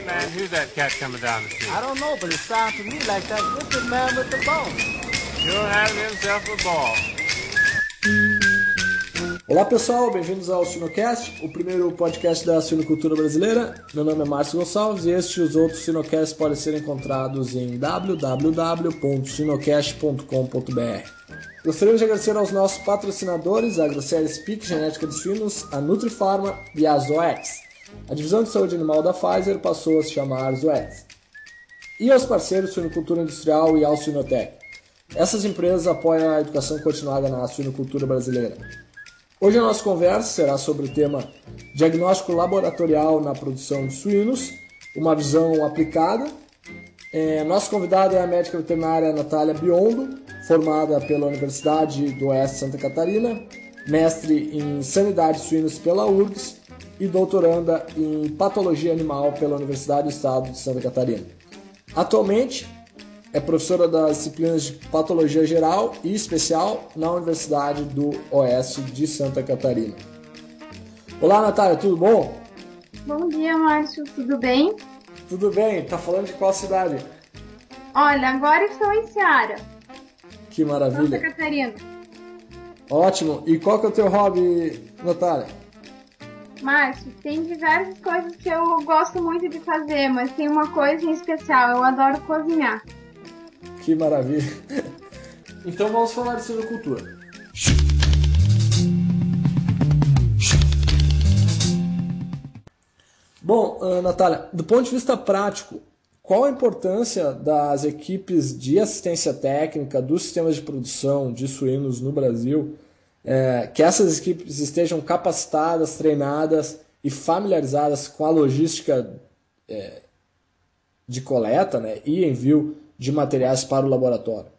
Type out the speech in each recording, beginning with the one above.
Hey man, who's that cat coming down the street? I don't know, but it sounds to me like that wicked man with the bone. Sure having himself a ball. Olá pessoal, bem-vindos ao Sinocast, o primeiro podcast da sinocultura brasileira. Meu nome é Márcio Gonçalves e este e os outros Sinocasts podem ser encontrados em www.sinocast.com.br. Gostaríamos de agradecer aos nossos patrocinadores, a Grosseria Speak Genética de Suínos, a Nutrifarma e a Zoetis. A divisão de saúde animal da Pfizer passou a se chamar Zoetis. E aos parceiros Suinocultura Industrial e ao Suinotec. Essas empresas apoiam a educação continuada na suinocultura brasileira. Hoje a nossa conversa será sobre o tema diagnóstico laboratorial na produção de suínos, uma visão aplicada. É, nossa convidada é a médica veterinária Natália Biondo, formada pela Universidade do Oeste Santa Catarina, mestre em sanidade de suínos pela URGS e doutoranda em patologia animal pela Universidade do Estado de Santa Catarina. Atualmente é professora das disciplinas de patologia geral e especial na Universidade do Oeste de Santa Catarina. Olá, Natália, tudo bom? Bom dia, Márcio, tudo bem? Tudo bem, tá falando de qual cidade? Olha, agora estou em Seara. Que maravilha. Santa Catarina. Ótimo. E qual que é o teu hobby, Natália? Márcio, tem diversas coisas que eu gosto muito de fazer, mas tem uma coisa em especial, eu adoro cozinhar. Que maravilha. Então vamos falar de silvicultura. Bom, uh, Natália, do ponto de vista prático, qual a importância das equipes de assistência técnica dos sistemas de produção de suínos no Brasil, é, que essas equipes estejam capacitadas, treinadas e familiarizadas com a logística é, de coleta né, e envio de materiais para o laboratório?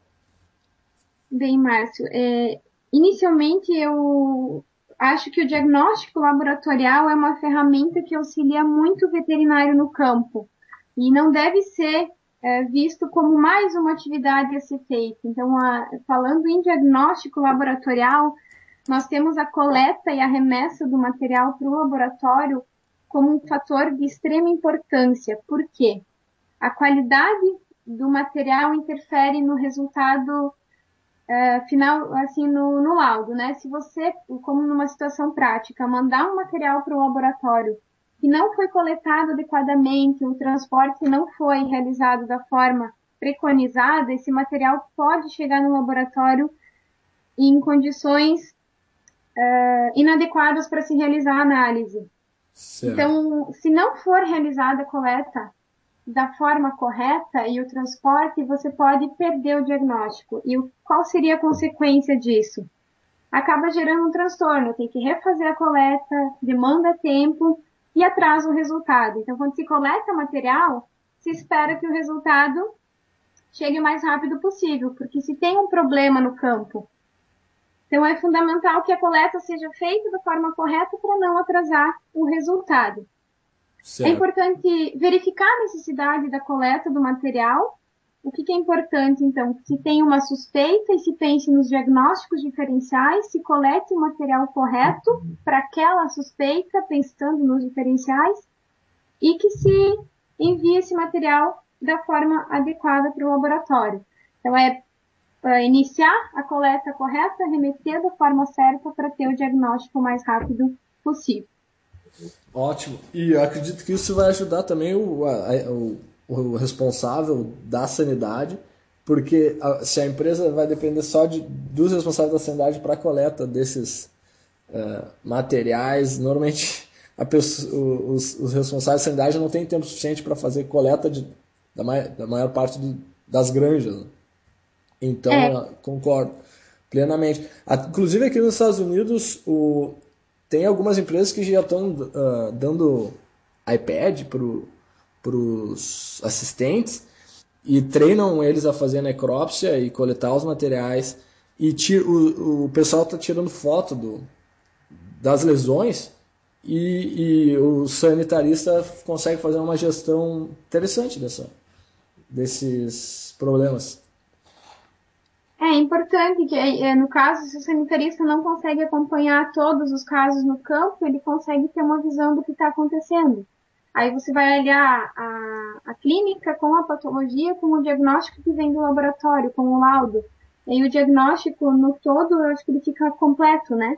Bem, Márcio, é, inicialmente eu acho que o diagnóstico laboratorial é uma ferramenta que auxilia muito o veterinário no campo e não deve ser é, visto como mais uma atividade a ser feita. Então, a, falando em diagnóstico laboratorial, nós temos a coleta e a remessa do material para o laboratório como um fator de extrema importância. Por quê? A qualidade do material interfere no resultado é, final, assim, no, no laudo, né? Se você, como numa situação prática, mandar um material para o laboratório que não foi coletado adequadamente, o transporte não foi realizado da forma preconizada, esse material pode chegar no laboratório em condições uh, inadequadas para se realizar a análise. Certo. Então, se não for realizada a coleta da forma correta e o transporte, você pode perder o diagnóstico. E qual seria a consequência disso? Acaba gerando um transtorno, tem que refazer a coleta, demanda tempo, e atrasa o resultado. Então, quando se coleta material, se espera que o resultado chegue o mais rápido possível, porque se tem um problema no campo, então é fundamental que a coleta seja feita da forma correta para não atrasar o resultado. É certo. É importante verificar a necessidade da coleta do material o que, que, é importante, então? Se tem uma suspeita e se pense nos diagnósticos diferenciais, se colete o material correto para aquela suspeita, pensando nos diferenciais, e que se envie esse material da forma adequada para o laboratório. Então, é, é iniciar a coleta correta, remeter da forma certa para ter o diagnóstico mais rápido possível. Ótimo. E acredito que isso vai ajudar também o, a, o o responsável da sanidade, porque a, se a empresa vai depender só de, dos responsáveis da sanidade para a coleta desses uh, materiais, normalmente pessoa, os, os, responsáveis da sanidade não têm tempo suficiente para fazer coleta de, da, da maior parte das granjas. Né? Então, é. concordo plenamente. Inclusive aqui nos Estados Unidos, o, tem algumas empresas que já estão uh, dando iPad para os assistentes e treinam eles a fazer necrópsia e coletar os materiais. E tira, o, o pessoal está tirando foto do, das lesões e, e, o sanitarista consegue fazer uma gestão interessante dessa, desses problemas. É importante que, é, no caso, se o sanitarista não consegue acompanhar todos os casos no campo, ele consegue ter uma visão do que está acontecendo. Aí você vai olhar a, a clínica com a patologia, com o diagnóstico que vem do laboratório, com o laudo. E o diagnóstico no todo, eu acho que ele fica completo, né?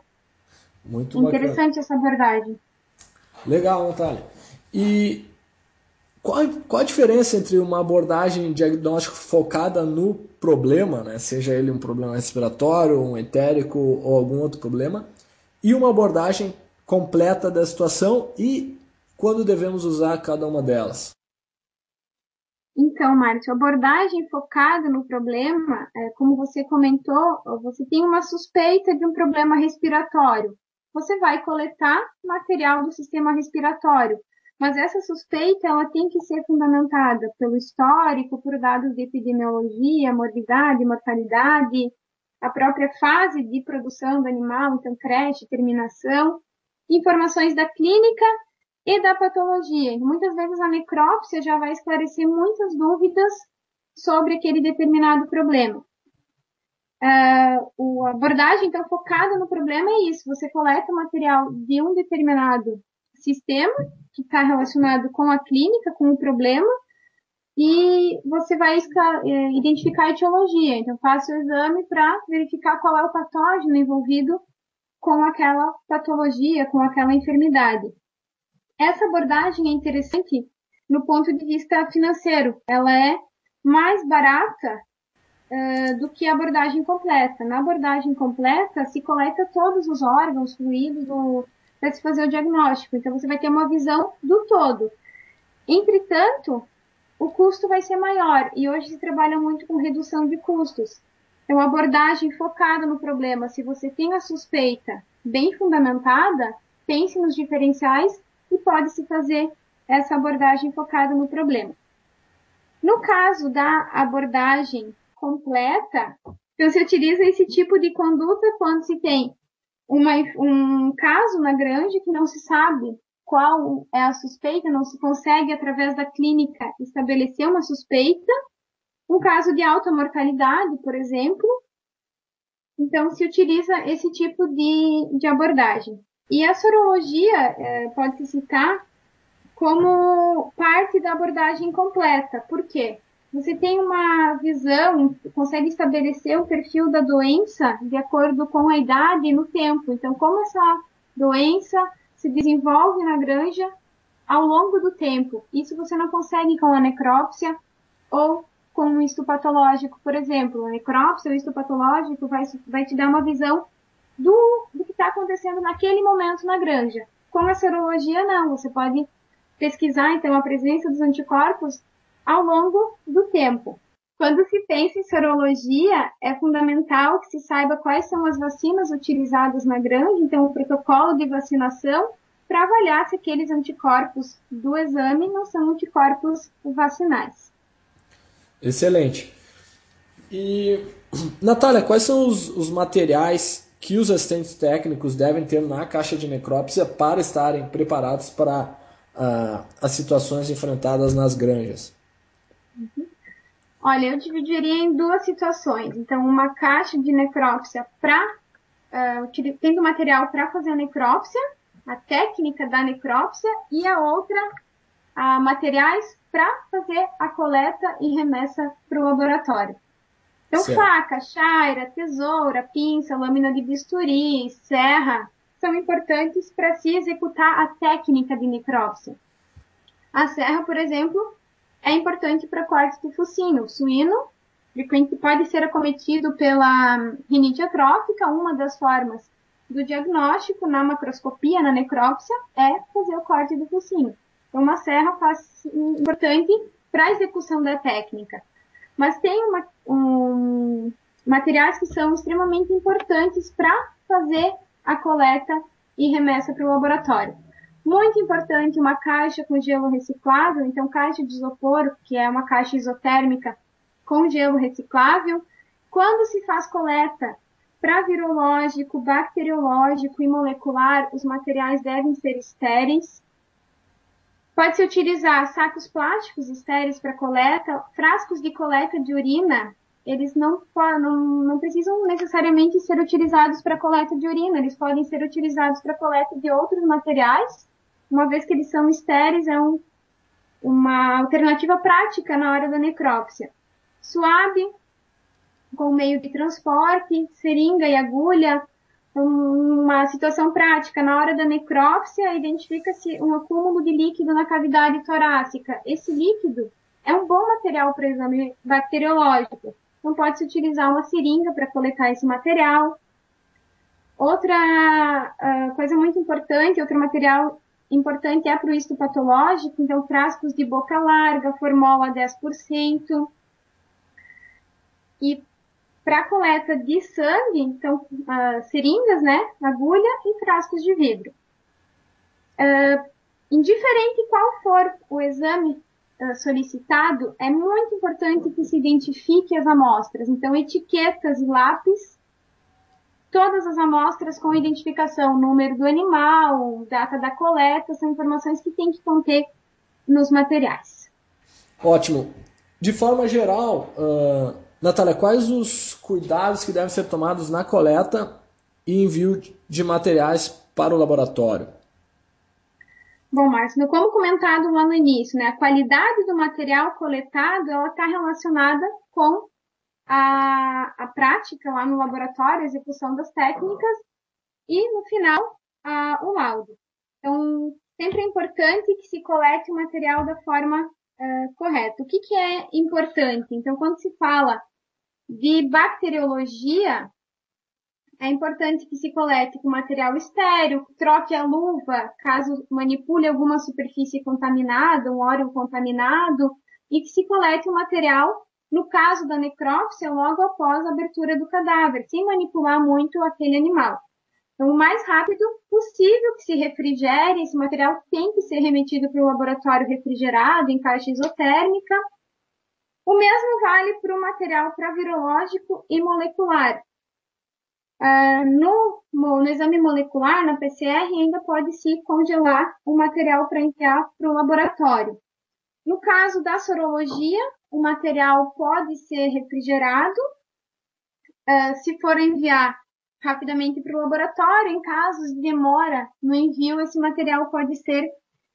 Muito Interessante bacana. essa abordagem. Legal, Natália. E qual, qual a diferença entre uma abordagem diagnóstico focada no problema, né? seja ele um problema respiratório, um etérico ou algum outro problema, e uma abordagem completa da situação e quando devemos usar cada uma delas? Então, Márcio, abordagem focada no problema, é, como você comentou, você tem uma suspeita de um problema respiratório. Você vai coletar material do sistema respiratório, mas essa suspeita ela tem que ser fundamentada pelo histórico, por dados de epidemiologia, morbidade, mortalidade, a própria fase de produção do animal, então creche, terminação, informações da clínica e da patologia. Muitas vezes a necrópsia já vai esclarecer muitas dúvidas sobre aquele determinado problema. Uh, a abordagem, então, focada no problema é isso. Você coleta o material de um determinado sistema que está relacionado com a clínica, com o problema, e você vai é, identificar a etiologia. Então, faça o exame para verificar qual é o patógeno envolvido com aquela patologia, com aquela enfermidade. Essa abordagem é interessante no ponto de vista financeiro. Ela é mais barata uh, do que a abordagem completa. Na abordagem completa, se coleta todos os órgãos, fluidos para se fazer o diagnóstico. Então, você vai ter uma visão do todo. Entretanto, o custo vai ser maior e hoje se trabalha muito com redução de custos. Então, abordagem focada no problema. Se você tem a suspeita bem fundamentada, pense nos diferenciais e pode-se fazer essa abordagem focada no problema. No caso da abordagem completa, então se utiliza esse tipo de conduta quando se tem uma, um caso na granja que não se sabe qual é a suspeita, não se consegue, através da clínica, estabelecer uma suspeita. Um caso de alta mortalidade, por exemplo. Então, se utiliza esse tipo de, de abordagem. E a sorologia é, pode se citar como parte da abordagem completa. Por quê? Você tem uma visão, consegue estabelecer o perfil da doença de acordo com a idade e no tempo. Então, como essa doença se desenvolve na granja ao longo do tempo. Isso você não consegue com a necrópsia ou com o histopatológico, por exemplo. A necrópsia ou histopatológico vai, vai te dar uma visão do, do que está acontecendo naquele momento na granja. Com a serologia, não. Você pode pesquisar, então, a presença dos anticorpos ao longo do tempo. Quando se pensa em sorologia, é fundamental que se saiba quais são as vacinas utilizadas na granja, então o protocolo de vacinação, para avaliar se aqueles anticorpos do exame não são anticorpos vacinais. Excelente. E, Natália, quais são os, os materiais que os assistentes técnicos devem ter na caixa de necrópsia para estarem preparados para uh, as situações enfrentadas nas granjas? Uhum. Olha, eu dividiria em duas situações. Então, uma caixa de necrópsia para uh, tendo material para fazer a necrópsia, a técnica da necrópsia, e a outra, uh, materiais para fazer a coleta e remessa para o laboratório. Então, certo. faca, chaira, tesoura, pinça, lâmina de bisturi, serra, são importantes para se executar a técnica de necrópsia. A serra, por exemplo, é importante para corte de focinho. O suíno frequente pode ser acometido pela rinite atrófica, uma das formas do diagnóstico na macroscopia, na necrópsia, é fazer o corte do focinho. Então, uma serra faz, importante para a execução da técnica. Mas tem uma, um, materiais que são extremamente importantes para fazer a coleta e remessa para o laboratório. Muito importante uma caixa com gelo reciclável, então caixa de isopor, que é uma caixa isotérmica com gelo reciclável. Quando se faz coleta para virológico, bacteriológico e molecular, os materiais devem ser estéreis. Pode-se utilizar sacos plásticos estéreis para coleta, frascos de coleta de urina, eles não, não, não precisam necessariamente ser utilizados para coleta de urina, eles podem ser utilizados para coleta de outros materiais, uma vez que eles são estéreis, é um, uma alternativa prática na hora da necrópsia. Suave, com meio de transporte, seringa e agulha, uma situação prática. Na hora da necrópsia, identifica-se um acúmulo de líquido na cavidade torácica. Esse líquido é um bom material para exame bacteriológico. Então, pode-se utilizar uma seringa para coletar esse material. Outra uh, coisa muito importante, outro material importante é para o histopatológico, então frascos de boca larga, formol a 10%. E para coleta de sangue, então, uh, seringas, né, agulha e frascos de vidro. Uh, indiferente qual for o exame uh, solicitado, é muito importante que se identifique as amostras. Então, etiquetas e lápis, todas as amostras com identificação, número do animal, data da coleta, são informações que tem que conter nos materiais. Ótimo. De forma geral, uh Natália, quais os cuidados que devem ser tomados na coleta e envio de materiais para o laboratório? Bom, Márcio, como comentado lá no início, né, a qualidade do material coletado ela está relacionada com a, a prática lá no laboratório, a execução das técnicas e, no final, a, o laudo. Então, sempre é importante que se colete o material da forma uh, correta. O que, que é importante? Então, quando se fala de bacteriologia, é importante que se colete com material estéreo, troque a luva caso manipule alguma superfície contaminada, um órgão contaminado, e que se colete o material, no caso da necrópsia, logo após a abertura do cadáver, sem manipular muito aquele animal. Então, o mais rápido possível que se refrigere, esse material tem que ser remetido para o laboratório refrigerado, em caixa isotérmica, o mesmo vale para o material para virológico e molecular. Uh, no, no, exame molecular, na PCR, ainda pode-se congelar o material para enviar para o laboratório. No caso da sorologia, o material pode ser refrigerado. Uh, se for enviar rapidamente para o laboratório, em casos de demora no envio, esse material pode ser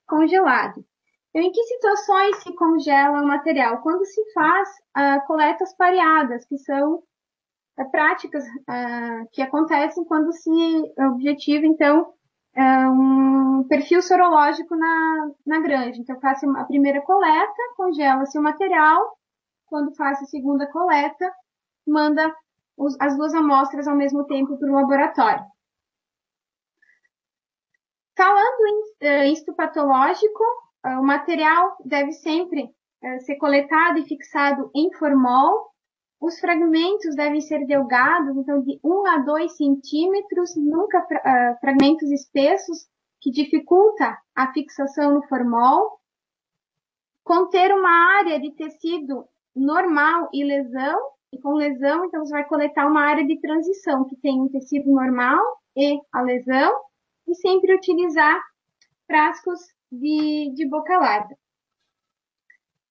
congelado. Então, em que situações se congela o material? Quando se faz uh, coletas pareadas, que são uh, práticas uh, que acontecem quando se objetiva, então, um perfil sorológico na, na granja. Então, faço a primeira coleta, congela-se o material, quando faço a segunda coleta, manda os, as duas amostras ao mesmo tempo para o laboratório. Falando em uh, histopatológico, ah, o material deve sempre eh, ser coletado e fixado em formol. Os fragmentos devem ser delgados, então de 1 a 2 centímetros, nunca uh, fragmentos espessos, que dificulta a fixação no formol. Conter uma área de tecido normal e lesão, e com lesão, então você vai coletar uma área de transição, que tem um tecido normal e a lesão, e sempre utilizar frascos de, de boca larga.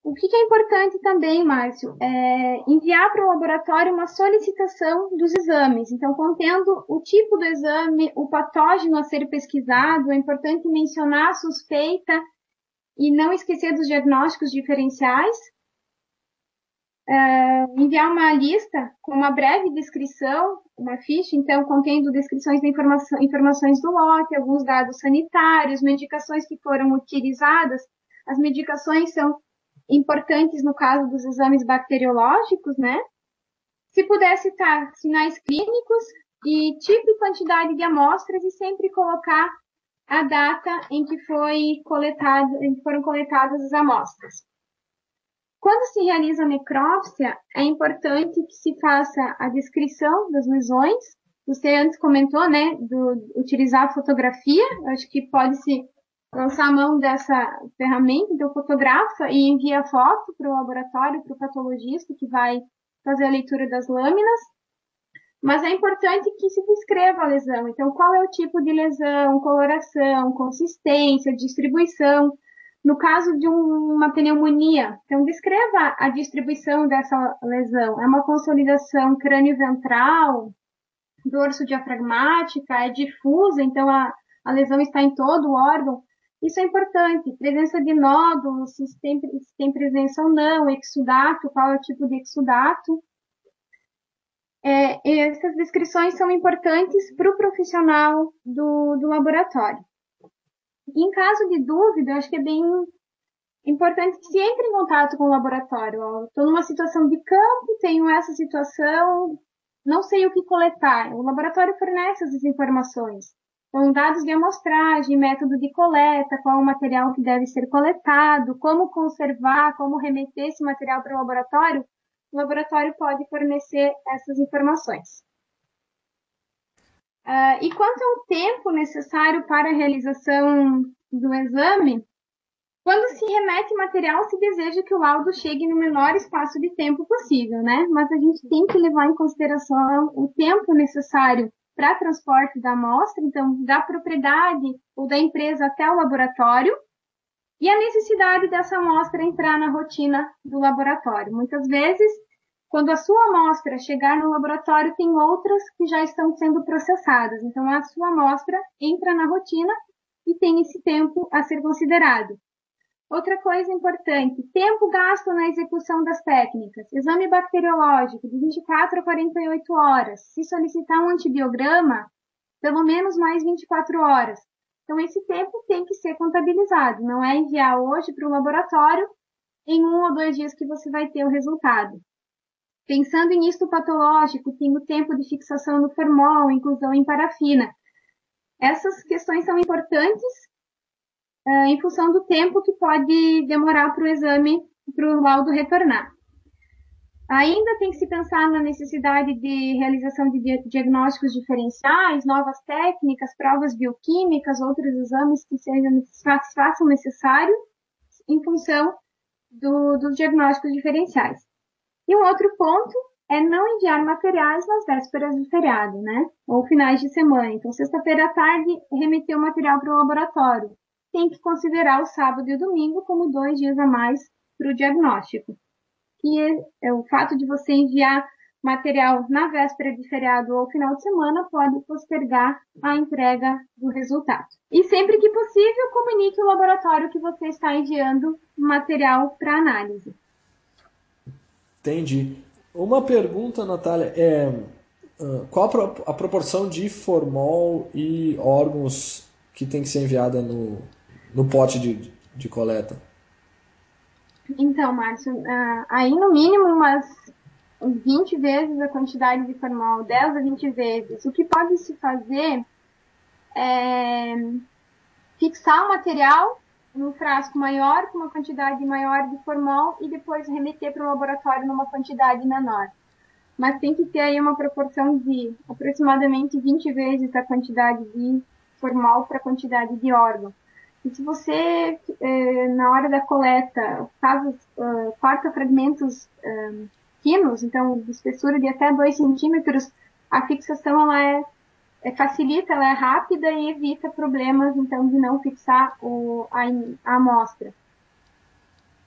O que, é importante também, Márcio, é enviar para o laboratório uma solicitação dos exames. Então, contendo o tipo do exame, o patógeno a ser pesquisado, é importante mencionar a suspeita e não esquecer dos diagnósticos diferenciais, uh, enviar uma lista com uma breve descrição, uma ficha, então, contendo descrições de informação, informações do lote, alguns dados sanitários, medicações que foram utilizadas. As medicações são importantes no caso dos exames bacteriológicos, né? Se puder citar sinais clínicos e tipo e quantidade de amostras e sempre colocar a data em que foi coletado, em que foram coletadas as amostras. Quando se realiza a necrópsia, é importante que se faça a descrição das lesões. Você antes comentou, né, do utilizar a fotografia. acho que pode-se lançar a mão dessa ferramenta, então fotografa e envia foto para o laboratório, para o patologista que vai fazer a leitura das lâminas. Mas é importante que se descreva a lesão. Então, qual é o tipo de lesão, coloração, consistência, distribuição, no caso de um, uma pneumonia, então descreva a distribuição dessa lesão. É uma consolidação crânio-ventral, dorso diafragmática, é difusa, então a, a lesão está em todo o órgão. Isso é importante. Presença de nódulos, se tem, se tem presença ou não, exudato, qual é o tipo de exudato. É, essas descrições são importantes para o profissional do, do laboratório. Em caso de dúvida, acho que é bem importante que se entre em contato com o laboratório. Estou numa situação de campo, tenho essa situação, não sei o que coletar. O laboratório fornece essas informações. Então, dados de amostragem, método de coleta, qual o material que deve ser coletado, como conservar, como remeter esse material para o laboratório, o laboratório pode fornecer essas informações. Uh, e quanto ao tempo necessário para a realização do exame, quando se remete material, se deseja que o laudo chegue no menor espaço de tempo possível, né? Mas a gente tem que levar em consideração o tempo necessário para transporte da amostra, então da propriedade ou da empresa até o laboratório, e a necessidade dessa amostra entrar na rotina do laboratório. Muitas vezes, quando a sua amostra chegar no laboratório, tem outras que já estão sendo processadas. Então, a sua amostra entra na rotina e tem esse tempo a ser considerado. Outra coisa importante, tempo gasto na execução das técnicas. Exame bacteriológico de 24 a 48 horas. Se solicitar um antibiograma, pelo menos mais 24 horas. Então, esse tempo tem que ser contabilizado. Não é enviar hoje para o laboratório em um ou dois dias que você vai ter o resultado. Pensando em isto patológico, tem o tempo de fixação no formol, inclusão em parafina. Essas questões são importantes em função do tempo que pode demorar para o exame, para o laudo retornar. Ainda tem que se pensar na necessidade de realização de diagnósticos diferenciais, novas técnicas, provas bioquímicas, outros exames que sejam, façam necessário em função do, dos diagnósticos diferenciais. E um outro ponto é não enviar materiais nas vésperas do feriado, né? Ou finais de semana. Então, sexta-feira à tarde, remeter o material para o laboratório tem que considerar o sábado e o domingo como dois dias a mais para o diagnóstico. Que é, é, o fato de você enviar material na véspera de feriado ou final de semana pode postergar a entrega do resultado. E sempre que possível, comunique o laboratório que você está enviando material para análise. Entendi. Uma pergunta, Natália, é qual a proporção de formol e órgãos que tem que ser enviada no, no pote de, de coleta? Então, Márcio, uh, aí no mínimo umas 20 vezes a quantidade de formol, 10 a 20 vezes. O que pode se fazer é fixar o material num frasco maior, com uma quantidade maior de formol, e depois remeter para o laboratório numa quantidade menor. Mas tem que ter aí uma proporção de aproximadamente 20 vezes a quantidade de formol para a quantidade de órgão. E se você, eh, na hora da coleta, faz, uh, corta fragmentos uh, finos, então de espessura de até 2 centímetros, a fixação ela é, é, facilita, ela é rápida e evita problemas, então, de não fixar o, a, a amostra.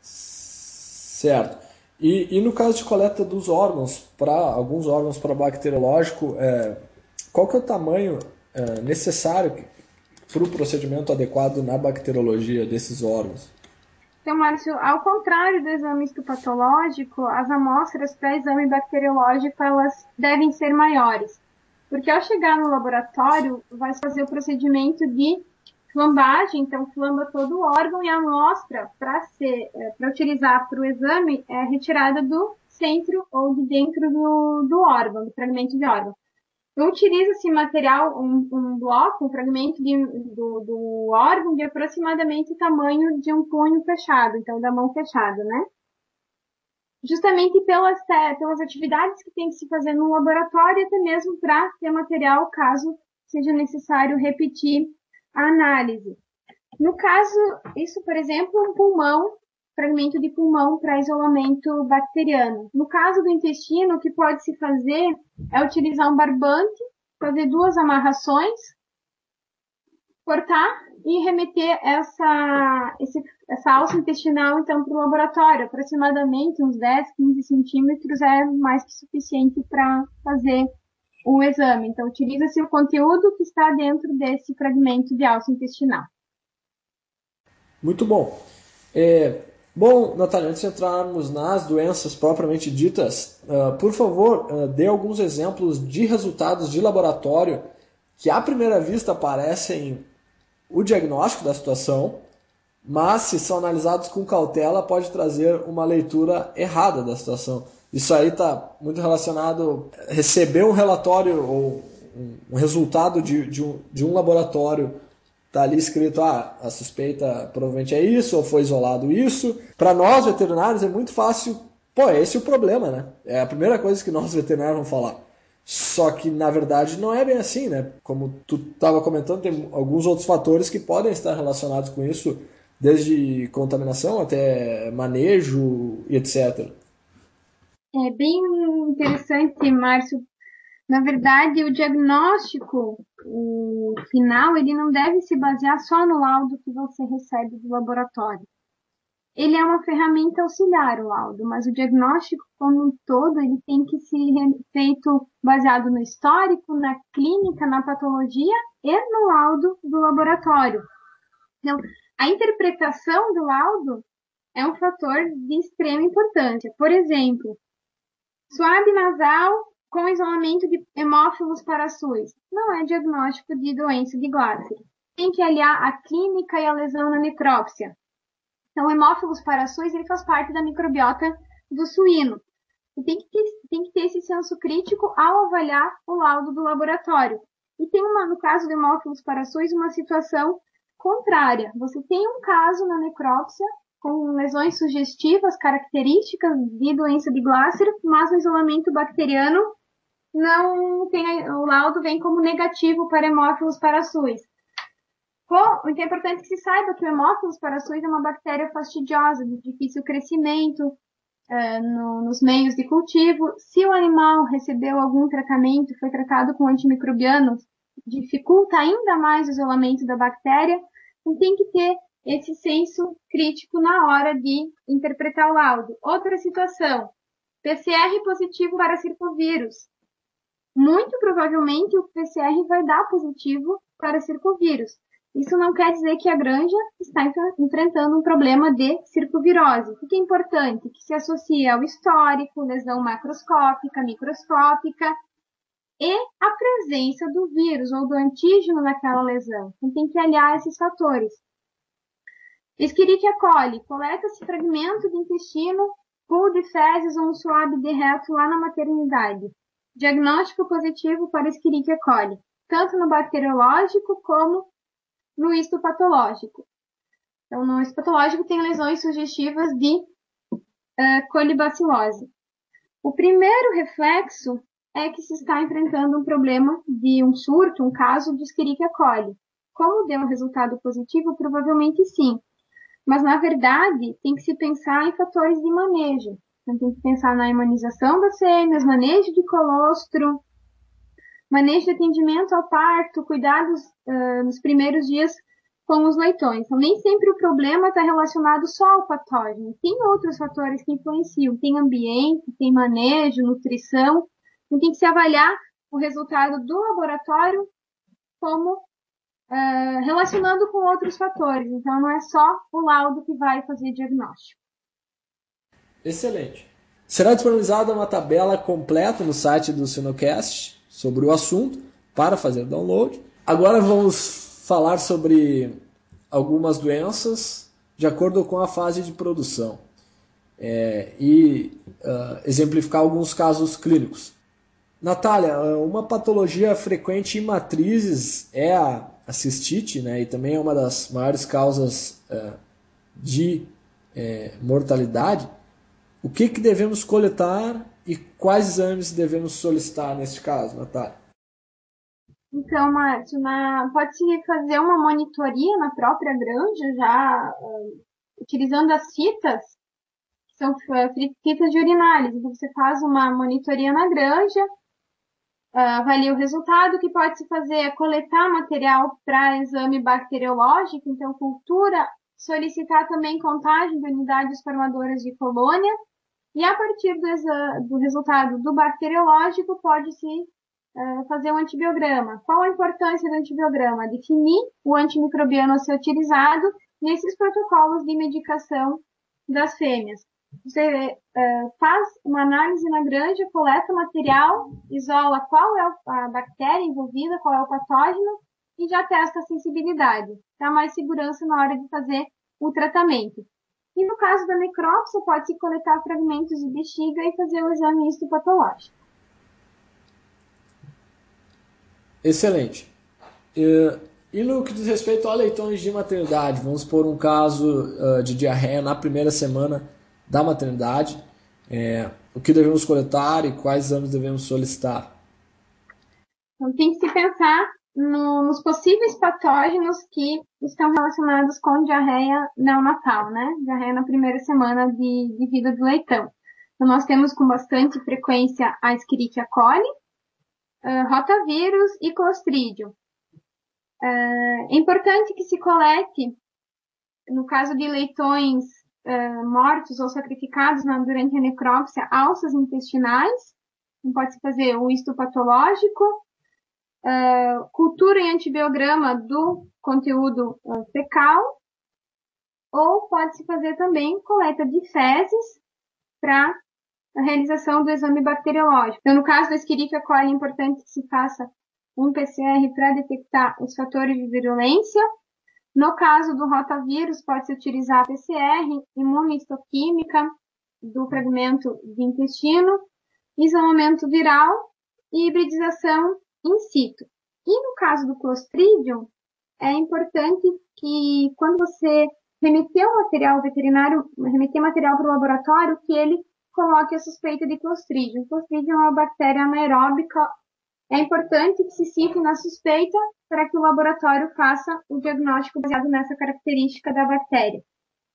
Certo. E, e, no caso de coleta dos órgãos, para alguns órgãos para bacteriológico, é, qual que é o tamanho é, necessário para o procedimento adequado na bacteriologia desses órgãos? Então, Márcio, ao contrário do exame histopatológico, as amostras para exame bacteriológico elas devem ser maiores, porque ao chegar no laboratório vai fazer o procedimento de flambagem, então flamba todo o órgão e a amostra para ser é, para utilizar para o exame é retirada do centro ou de dentro do, do órgão, do fragmento de órgão. Utiliza-se material, um, um, bloco, um fragmento de, do, do órgão de aproximadamente o tamanho de um punho fechado, então da mão fechada, né? Justamente pelas, pelas atividades que tem que se fazer no laboratório, até mesmo para ter material caso seja necessário repetir a análise. No caso, isso, por exemplo, um pulmão fragmento de pulmão para isolamento bacteriano. No caso do intestino, o que pode se fazer é utilizar um barbante, fazer duas amarrações, cortar e remeter essa, esse, essa alça intestinal então para o laboratório. Aproximadamente uns 10, 15 centímetros é mais que suficiente para fazer o exame. Então, utiliza-se o conteúdo que está dentro desse fragmento de alça intestinal. Muito bom. É, bom, Natália, antes de entrarmos nas doenças propriamente ditas, uh, por favor, uh, dê alguns exemplos de resultados de laboratório que à primeira vista parecem o diagnóstico da situação, mas se são analisados com cautela pode trazer uma leitura errada da situação. Isso aí está muito relacionado receber um relatório ou um resultado de, de, um, de um laboratório Tá ali escrito, ah, a suspeita provavelmente é isso, ou foi isolado isso. Para nós veterinários é muito fácil, pô, esse é o problema, né? É a primeira coisa que nós veterinários vamos falar. Só que na verdade não é bem assim, né? Como tu estava comentando, tem alguns outros fatores que podem estar relacionados com isso, desde contaminação até manejo e etc. É bem interessante, Márcio, na verdade, o diagnóstico o final ele não deve se basear só no laudo que você recebe do laboratório. Ele é uma ferramenta auxiliar, o laudo, mas o diagnóstico como um todo ele tem que ser feito baseado no histórico, na clínica, na patologia e no laudo do laboratório. Então, a interpretação do laudo é um fator de extrema importância. Por exemplo, suave nasal com isolamento de hemófilos para SUS. Não é diagnóstico de doença de Glasser. Tem que aliar a clínica e a lesão na necrópsia. Então, o hemófilos para SUS ele faz parte da microbiota do suíno. E tem que, ter, tem que ter esse senso crítico ao avaliar o laudo do laboratório. E tem uma, no caso do hemófilos para SUS, uma situação contrária. Você tem um caso na necrópsia com lesões sugestivas características de doença de Glasser, mas o isolamento bacteriano não tem o laudo vem como negativo para hemófilos. Bom, então é importante que se saiba que o hemófilos SUS é uma bactéria fastidiosa, de difícil crescimento uh, no, nos meios de cultivo. Se o animal recebeu algum tratamento, foi tratado com antimicrobianos, dificulta ainda mais o isolamento da bactéria, então tem que ter esse senso crítico na hora de interpretar o laudo. Outra situação, PCR positivo para circovírus muito provavelmente o PCR vai dar positivo para circovírus. Isso não quer dizer que a granja está enfrentando um problema de circovirose. O que é importante? Que se associa ao histórico, lesão macroscópica, microscópica e a presença do vírus ou do antígeno naquela lesão. Então tem que aliar esses fatores. Escherichia coli. Coleta-se fragmento de intestino, pool de fezes ou um suave de reto lá na maternidade. Diagnóstico positivo para Escherichia coli, tanto no bacteriológico como no histopatológico. Então, no histopatológico tem lesões sugestivas de uh, colibacilose. O primeiro reflexo é que se está enfrentando um problema de um surto, um caso de Escherichia coli. Como deu um resultado positivo? Provavelmente sim. Mas, na verdade, tem que se pensar em fatores de manejo. Então tem que pensar na imunização das fêmeas, manejo de colostro, manejo de atendimento ao parto, cuidados uh, nos primeiros dias com os leitões. Então nem sempre o problema está relacionado só ao patógeno. Tem outros fatores que influenciam. Tem ambiente, tem manejo, nutrição. Então tem que se avaliar o resultado do laboratório como uh, relacionando com outros fatores. Então não é só o laudo que vai fazer diagnóstico. Excelente. Será disponibilizada uma tabela completa no site do Sinocast sobre o assunto para fazer download. Agora vamos falar sobre algumas doenças de acordo com a fase de produção é, e uh, exemplificar alguns casos clínicos. Natália, uma patologia frequente em matrizes é a, a cistite, né, e também é uma das maiores causas uh, de uh, mortalidade. O que, que devemos coletar e quais exames devemos solicitar neste caso, Natália? Então, Márcio, pode-se fazer uma monitoria na própria granja, já uh, utilizando as fitas, que são fitas de urinálises. Então, você faz uma monitoria na granja, uh, avalia o resultado. Que pode se fazer é coletar material para exame bacteriológico, então cultura, solicitar também contagem de unidades formadoras de colônia, e a partir do, do resultado do bacteriológico, pode-se uh, fazer um antibiograma. Qual a importância do antibiograma? Definir o antimicrobiano a ser utilizado nesses protocolos de medicação das fêmeas. Você uh, faz uma análise na granja, coleta o material, isola qual é a bactéria envolvida, qual é o patógeno e já testa a sensibilidade. Dá mais segurança na hora de fazer o tratamento. E no caso da necrópsia, pode-se coletar fragmentos de bexiga e fazer o exame histopatológico. Excelente. E, no que diz respeito a leitões de maternidade, vamos por um caso uh, de diarreia na primeira semana da maternidade, é, o que devemos coletar e quais exames devemos solicitar? Então, tem que se pensar nos possíveis patógenos que estão relacionados com diarreia neonatal, né? Diarreia na primeira semana de, de vida do leitão. Então, nós temos com bastante frequência a Escherichia coli, uh, rotavírus e clostridium. Uh, é importante que se colete, no caso de leitões uh, mortos ou sacrificados na, durante a necrópsia, alças intestinais, então pode-se fazer o histopatológico, uh, cultura em antibiograma do conteúdo uh, fecal, ou pode-se fazer também coleta de fezes para a realização do exame bacteriológico. Então, no caso da Escherichia coli, é importante que se faça um PCR para detectar os fatores de virulência. No caso do rotavírus, pode-se utilizar PCR, imunohistoquímica do fragmento de intestino, isolamento viral e hibridização in situ. E no caso do Clostridium, é importante que quando você remeter o material veterinário, remeter material para o laboratório, que ele coloque a suspeita de Clostridium. Clostridium é uma bactéria anaeróbica. É importante que se cite na suspeita para que o laboratório faça o diagnóstico baseado nessa característica da bactéria.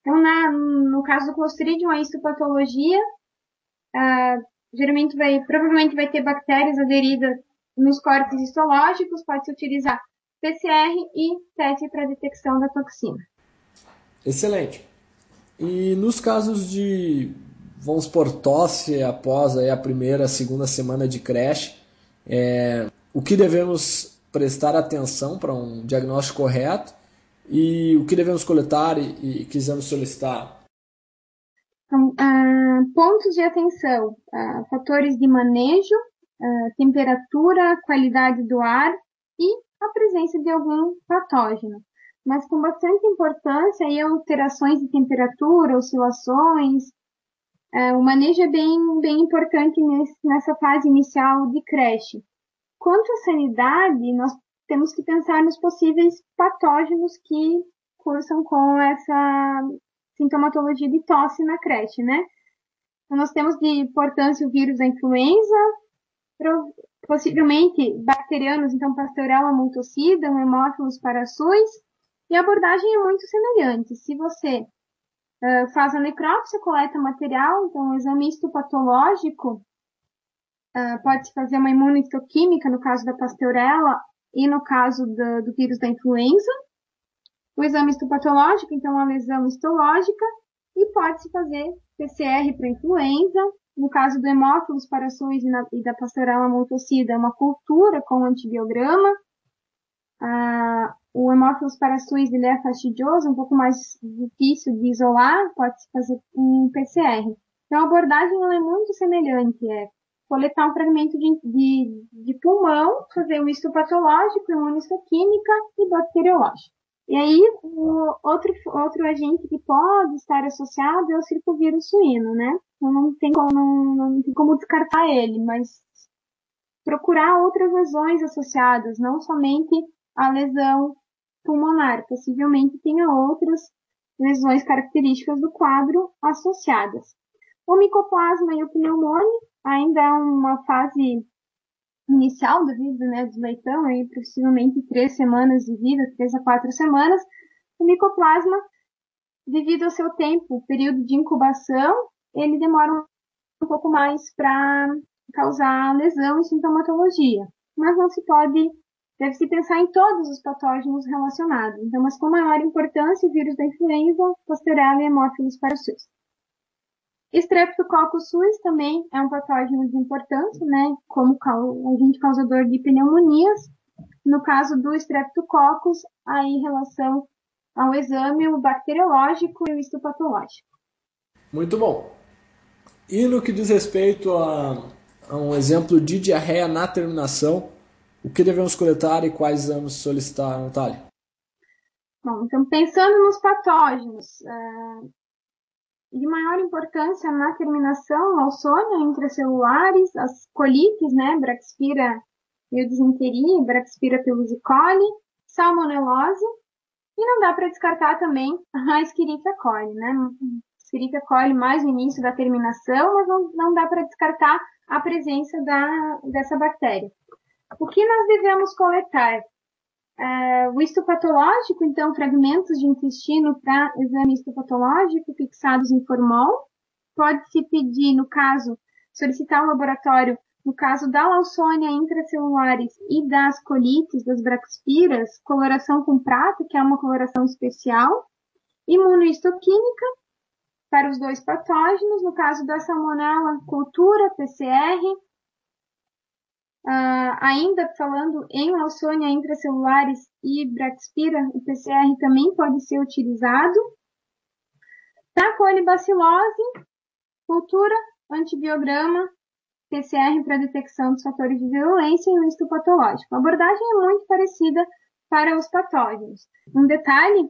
Então, na, no caso do Clostridium, a histopatologia, uh, geralmente vai, provavelmente vai ter bactérias aderidas nos corpos histológicos, pode-se utilizar PCR e teste para detecção da toxina. Excelente. E nos casos de, vamos por tosse após aí a primeira, segunda semana de creche, é, o que devemos prestar atenção para um diagnóstico correto e o que devemos coletar e, e quisermos solicitar? Então, uh, pontos de atenção, uh, fatores de manejo, uh, temperatura, qualidade do ar e a presença de algum patógeno. Mas com bastante importância e alterações de temperatura, oscilações. Uh, o manejo é bem, bem importante nesse, nessa fase inicial de creche. Quanto à sanidade, nós temos que pensar nos possíveis patógenos que cursam com essa sintomatologia de tosse na creche, né? Então, nós temos de importância o vírus da influenza, possivelmente bacterianos, então Pasteurella multocida, Hemófilos parasus, e a abordagem é muito semelhante. Se você uh, faz a necrópsia, coleta material, então o exame histopatológico, uh, pode-se fazer uma imunohistoquímica no caso da Pasteurella e no caso do, do vírus da influenza, o exame histopatológico, então a lesão histológica, e pode-se fazer PCR para influenza, no caso do Hemófilos parações e, da Pastorella multocida, é uma cultura com antibiograma. Ah, o Hemófilos parações ele é fastidioso, um pouco mais difícil de isolar, pode-se fazer um PCR. Então, a abordagem é muito semelhante, é coletar um fragmento de, de, de pulmão, fazer o histopatológico, imunistoquímica e bacteriológico. E aí, o outro, outro agente que pode estar associado é o circovírus suíno, né? Então, não tem como, não, não tem como descartar ele, mas procurar outras lesões associadas, não somente a lesão pulmonar, possivelmente tenha outras lesões características do quadro associadas. O micoplasma e o pneumônio ainda é uma fase inicial da vida né, do leitão, aí, possivelmente três semanas de vida, três a quatro semanas, o micoplasma, devido ao seu tempo, período de incubação, ele demora um pouco mais para causar lesão e sintomatologia. Mas não se pode, deve-se pensar em todos os patógenos relacionados. Então, mas com maior importância, o vírus da influenza, Pasteurella e Hemófilos parasus. Streptococcus suis também é um patógeno de importância, né, como agente causador de pneumonias. No caso do Streptococcus, aí relação ao exame o bacteriológico e o histopatológico. Muito bom. E no que diz respeito a, a um exemplo de diarreia na terminação, o que devemos coletar e quais exames solicitar, Natália? Bom, então pensando nos patógenos, uh, de maior importância na terminação, Lawsonia intracelulares, as colites, né, Braxpira disenteria, Braxpira pelusicoli, salmonelose, e não dá para descartar também a Escherichia coli, né? Escherichia coli mais no início da terminação, mas não, não dá para descartar a presença da, dessa bactéria. O que nós devemos coletar? Uh, o histopatológico, então, fragmentos de intestino para exame histopatológico fixados em formol. Pode-se pedir, no caso, solicitar o laboratório, no caso da Lawsonia intracelulares e das colites, das braxpiras, coloração com prata, que é uma coloração especial. Imunohistoquímica, para os dois patógenos, no caso da salmonella, cultura, PCR, Uh, ainda falando em Lawsonia intracelulares e Braxpira, o PCR também pode ser utilizado. Tacolibacilose, cultura, antibiograma, PCR para detecção dos fatores de violência e o histopatológico. A abordagem é muito parecida para os patógenos. Um detalhe,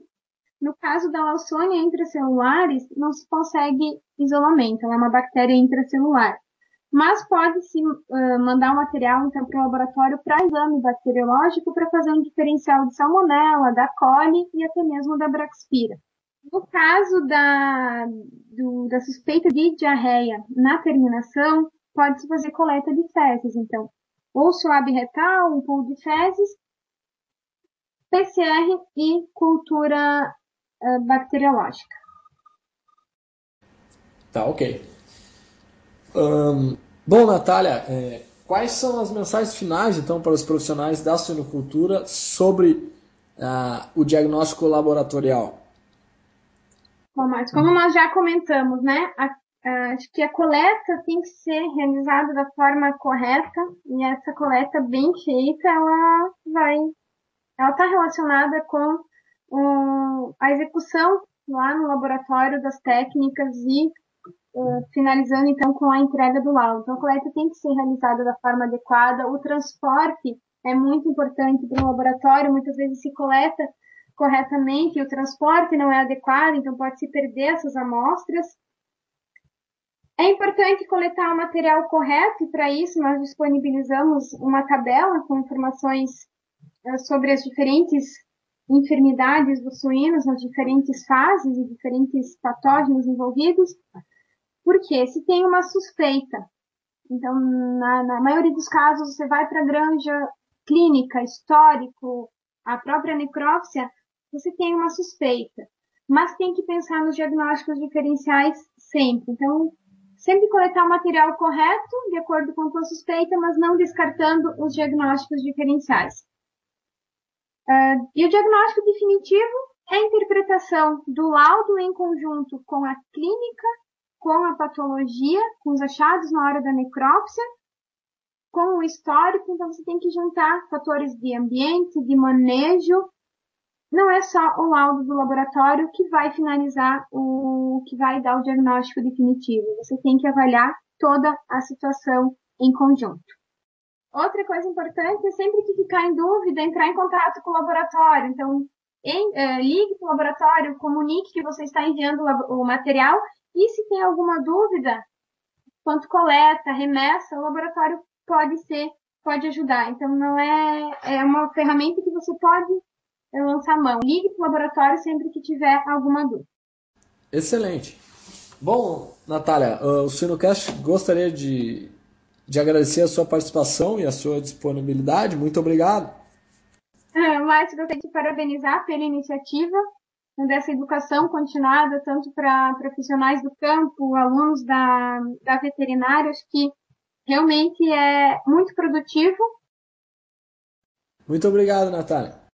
no caso da Lawsonia intracelulares, não se consegue isolamento, ela é uma bactéria intracelular mas pode-se uh, mandar o material então para o laboratório para exame bacteriológico para fazer um diferencial de salmonella, da coli e até mesmo da braxpira. No caso da, do, da suspeita de diarreia na terminação, pode-se fazer coleta de fezes, então, ou suave retal, um pool de fezes, PCR e cultura uh, bacteriológica. Tá, ok. Um, Bom, Natália, é, quais são as mensagens finais, então, para os profissionais da suinocultura sobre ah, o diagnóstico laboratorial? Bom, mas como nós já comentamos, né, acho que a coleta tem que ser realizada da forma correta e essa coleta bem feita, ela vai, ela está relacionada com um, a execução lá no laboratório das técnicas e finalizando então com a entrega do laudo. Então a coleta tem que ser realizada da forma adequada. O transporte é muito importante para o laboratório. Muitas vezes se coleta corretamente e o transporte não é adequado, então pode se perder essas amostras. É importante coletar o material correto e para isso nós disponibilizamos uma tabela com informações sobre as diferentes enfermidades dos suínos nas diferentes fases e diferentes patógenos envolvidos porque se tem uma suspeita, então na, na maioria dos casos você vai para a granja clínica, histórico, a própria necrópsia, você tem uma suspeita. Mas tem que pensar nos diagnósticos diferenciais sempre. Então, sempre coletar o material correto, de acordo com a tua suspeita, mas não descartando os diagnósticos diferenciais. Uh, e o diagnóstico definitivo é a interpretação do laudo em conjunto com a clínica com a patologia, com os achados na hora da necrópsia, com o histórico, então você tem que juntar fatores de ambiente, de manejo. Não é só o laudo do laboratório que vai finalizar o que vai dar o diagnóstico definitivo. Você tem que avaliar toda a situação em conjunto. Outra coisa importante é sempre que ficar em dúvida, entrar em contato com o laboratório. Então, em, eh, ligue para o laboratório, comunique que você está enviando o material e se tem alguma dúvida, quanto coleta, remessa, o laboratório pode ser, pode ajudar. Então não é, é uma ferramenta que você pode é, lançar mão. Ligue para o laboratório sempre que tiver alguma dúvida. Excelente. Bom, Natália, o Sinocast gostaria de, de agradecer a sua participação e a sua disponibilidade. Muito obrigado. Márcio, gostaria de parabenizar pela iniciativa dessa educação continuada, tanto para profissionais do campo, alunos da, da veterinária, acho que realmente é muito produtivo. Muito obrigado, Natália.